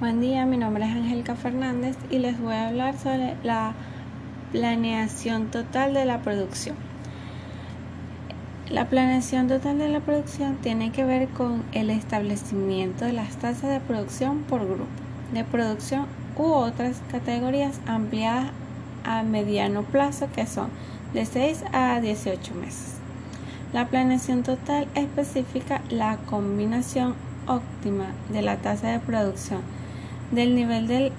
Buen día, mi nombre es Angélica Fernández y les voy a hablar sobre la planeación total de la producción. La planeación total de la producción tiene que ver con el establecimiento de las tasas de producción por grupo de producción u otras categorías ampliadas a mediano plazo que son de 6 a 18 meses. La planeación total especifica la combinación óptima de la tasa de producción del nivel de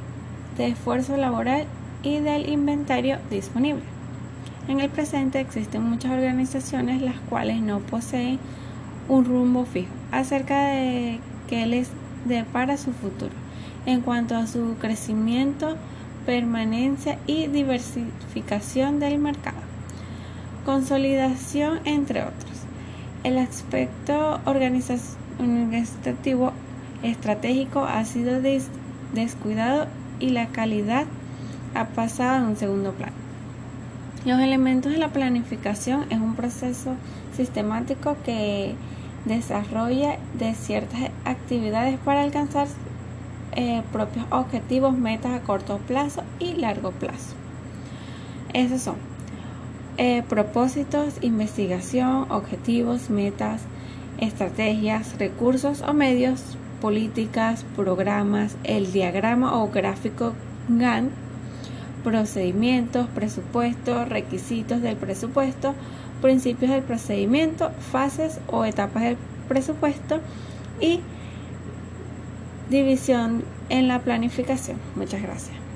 esfuerzo laboral y del inventario disponible. En el presente existen muchas organizaciones las cuales no poseen un rumbo fijo acerca de qué les depara su futuro en cuanto a su crecimiento, permanencia y diversificación del mercado. Consolidación, entre otros. El aspecto organizativo estratégico ha sido descuidado y la calidad ha pasado a un segundo plano. Los elementos de la planificación es un proceso sistemático que desarrolla de ciertas actividades para alcanzar eh, propios objetivos, metas a corto plazo y largo plazo. Esos son eh, propósitos, investigación, objetivos, metas, estrategias, recursos o medios políticas, programas, el diagrama o gráfico GAN, procedimientos, presupuestos, requisitos del presupuesto, principios del procedimiento, fases o etapas del presupuesto y división en la planificación. Muchas gracias.